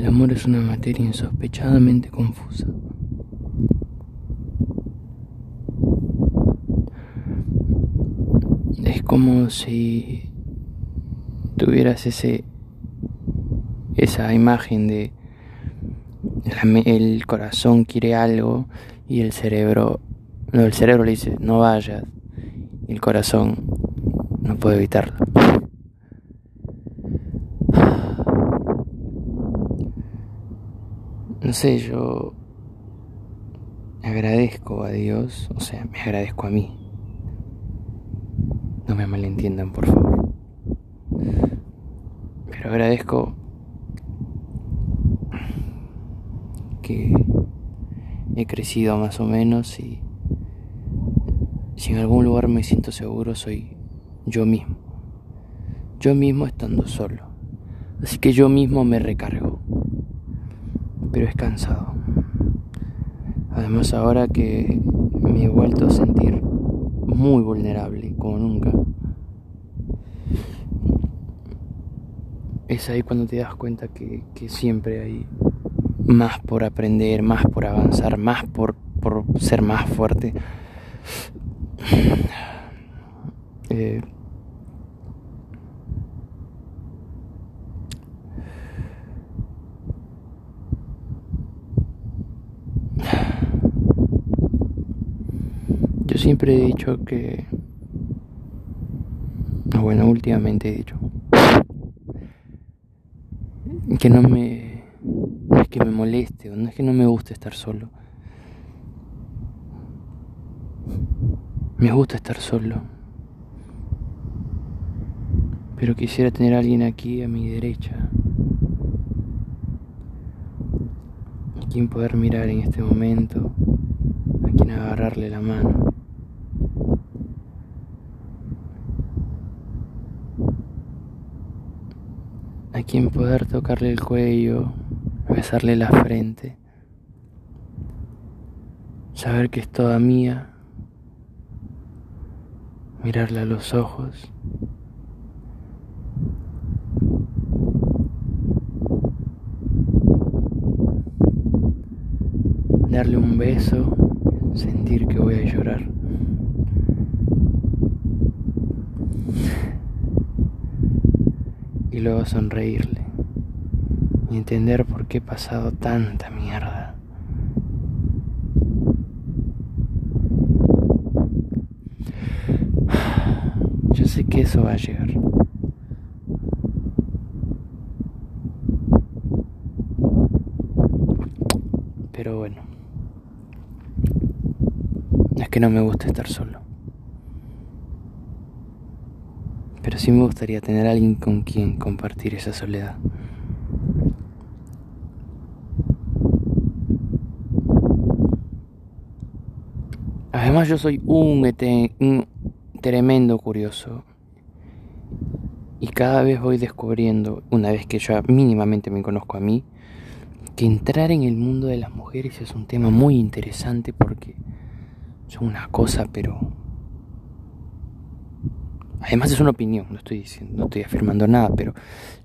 El amor es una materia insospechadamente confusa. Es como si tuvieras ese esa imagen de el corazón quiere algo y el cerebro no el cerebro le dice no vayas y el corazón no puede evitarlo no sé yo agradezco a Dios o sea me agradezco a mí no me malentiendan por favor pero agradezco he crecido más o menos y si en algún lugar me siento seguro soy yo mismo. Yo mismo estando solo. Así que yo mismo me recargo. Pero es cansado. Además ahora que me he vuelto a sentir muy vulnerable como nunca. Es ahí cuando te das cuenta que, que siempre hay más por aprender, más por avanzar, más por, por ser más fuerte. Eh, yo siempre he dicho que, bueno, últimamente he dicho que no me es que me moleste, no es que no me guste estar solo. Me gusta estar solo. Pero quisiera tener a alguien aquí a mi derecha. A quien poder mirar en este momento. A quien agarrarle la mano. A quien poder tocarle el cuello besarle la frente, saber que es toda mía, mirarle a los ojos. Darle un beso, sentir que voy a llorar. Y luego sonreírle y entender por qué he pasado tanta mierda. Yo sé que eso va a llegar. Pero bueno, es que no me gusta estar solo. Pero sí me gustaría tener a alguien con quien compartir esa soledad. Además yo soy un, tremendo curioso. Y cada vez voy descubriendo, una vez que ya mínimamente me conozco a mí, que entrar en el mundo de las mujeres es un tema muy interesante porque son una cosa, pero... Además es una opinión, no estoy diciendo, no estoy afirmando nada, pero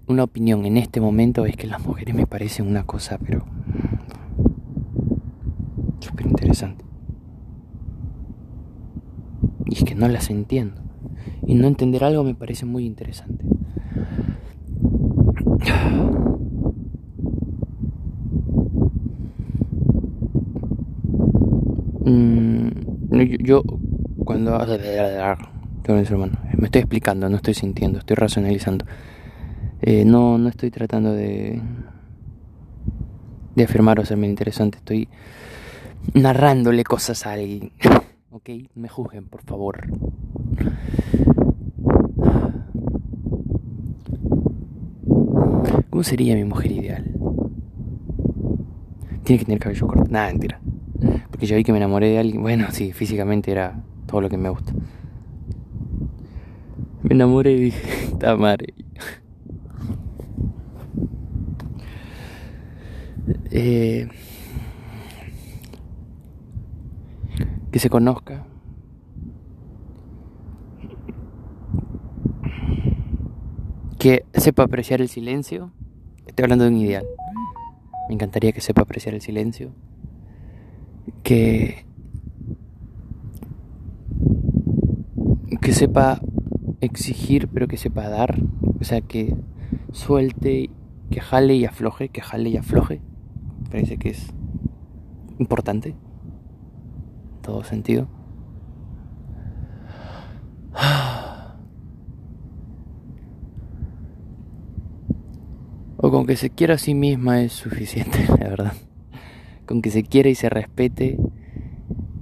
una opinión en este momento es que las mujeres me parecen una cosa, pero... súper interesante. Y es que no las entiendo. Y no entender algo me parece muy interesante. Mm, yo, cuando hermano, me estoy explicando, no estoy sintiendo, estoy racionalizando. Eh, no, no estoy tratando de de afirmar o serme interesante, estoy narrándole cosas a alguien. ¿ok? Me juzguen, por favor. ¿Cómo sería mi mujer ideal? Tiene que tener cabello corto. Nada, mentira. Porque yo vi que me enamoré de alguien. Bueno, sí, físicamente era todo lo que me gusta. Me enamoré y dije, madre. Eh, que se conozca. Que sepa apreciar el silencio. Estoy hablando de un ideal. Me encantaría que sepa apreciar el silencio. Que. Que sepa exigir, pero que sepa dar. O sea, que suelte, que jale y afloje, que jale y afloje. Parece que es importante. En todo sentido. O con que se quiera a sí misma es suficiente, la verdad. Con que se quiera y se respete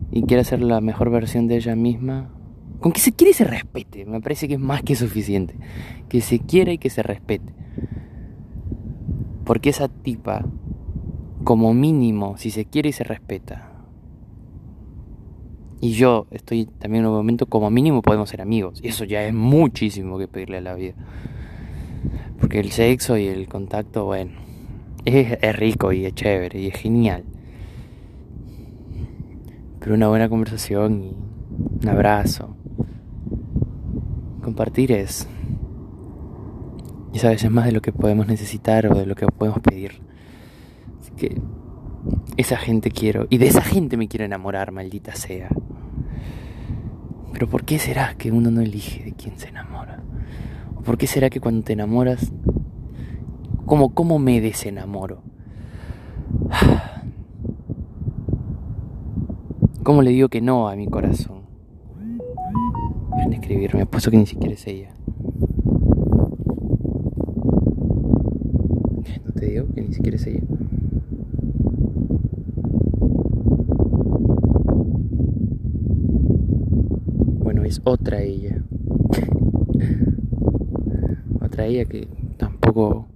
y quiera ser la mejor versión de ella misma. Con que se quiera y se respete, me parece que es más que suficiente. Que se quiera y que se respete. Porque esa tipa, como mínimo, si se quiere y se respeta, y yo estoy también en un momento como mínimo podemos ser amigos. Y eso ya es muchísimo que pedirle a la vida. Porque el sexo y el contacto, bueno, es, es rico y es chévere y es genial. Pero una buena conversación y un abrazo. Compartir es. Y sabes, es más de lo que podemos necesitar o de lo que podemos pedir. Así que esa gente quiero. Y de esa gente me quiero enamorar, maldita sea. Pero ¿por qué será que uno no elige de quién se enamora? ¿O por qué será que cuando te enamoras, ¿cómo, cómo me desenamoro? ¿Cómo le digo que no a mi corazón? Dejen de escribirme, apuesto que ni siquiera es ella. No te digo que ni siquiera es ella. es otra ella. otra ella que tampoco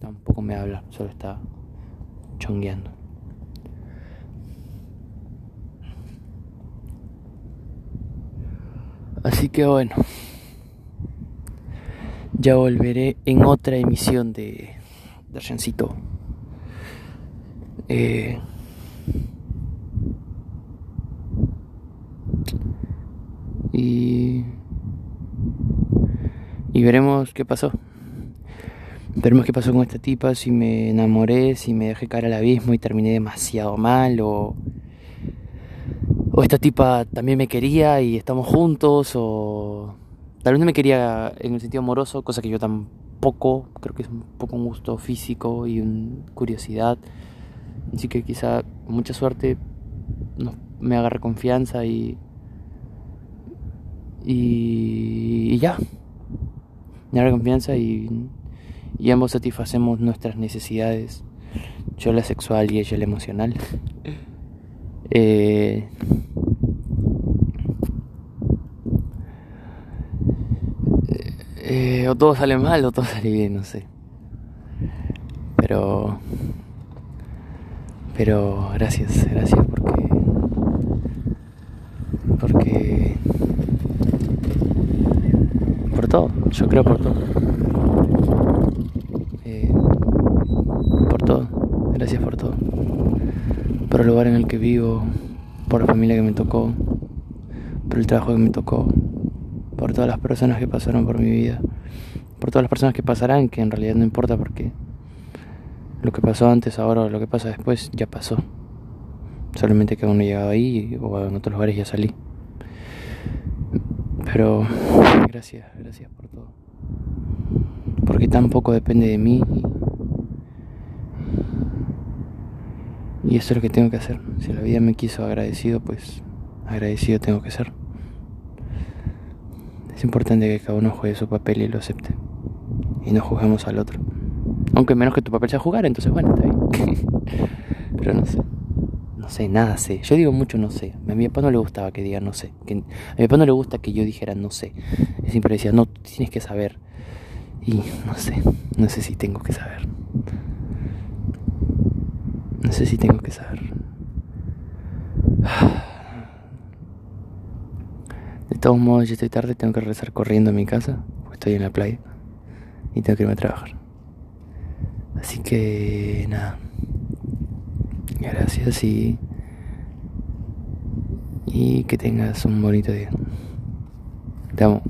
tampoco me habla, solo está chongueando. Así que bueno, ya volveré en otra emisión de Dargencito. Eh, y, y veremos qué pasó. Veremos qué pasó con esta tipa, si me enamoré, si me dejé caer al abismo y terminé demasiado mal o, o esta tipa también me quería y estamos juntos o tal vez no me quería en el sentido amoroso, cosa que yo tampoco, creo que es un poco un gusto físico y una curiosidad. Así que quizá con mucha suerte me agarre confianza y y, ya. la confianza y, y ambos satisfacemos nuestras necesidades. Yo la sexual y ella la emocional. Eh, eh, o todo sale mal o todo sale bien, no sé. Pero... Pero gracias, gracias porque... Porque todo, yo creo por todo. Eh, por todo, gracias por todo. Por el lugar en el que vivo, por la familia que me tocó, por el trabajo que me tocó, por todas las personas que pasaron por mi vida, por todas las personas que pasarán, que en realidad no importa porque lo que pasó antes, ahora, lo que pasa después, ya pasó. Solamente que aún no he llegado ahí o en otros lugares ya salí. Pero gracias, gracias por todo. Porque tan poco depende de mí. Y, eso es lo que tengo que hacer. Si la vida me quiso agradecido, pues agradecido tengo que ser. Es importante que cada uno juegue su papel y lo acepte. Y no juzguemos al otro. Aunque menos que tu papel sea jugar, entonces bueno, está bien. Pero no sé no sé, nada sé. Yo digo mucho no sé. A mi papá no le gustaba que diga no sé. Que, a mi papá no le gusta que yo dijera no sé. siempre decía, no, tienes que saber. Y no sé, no sé si tengo que saber. No sé si tengo que saber. De todos modos, ya estoy tarde, tengo que regresar corriendo a mi casa, estoy en la playa y tengo que irme a trabajar. Así que nada. Gracias y, y que tengas un bonito día. Te amo.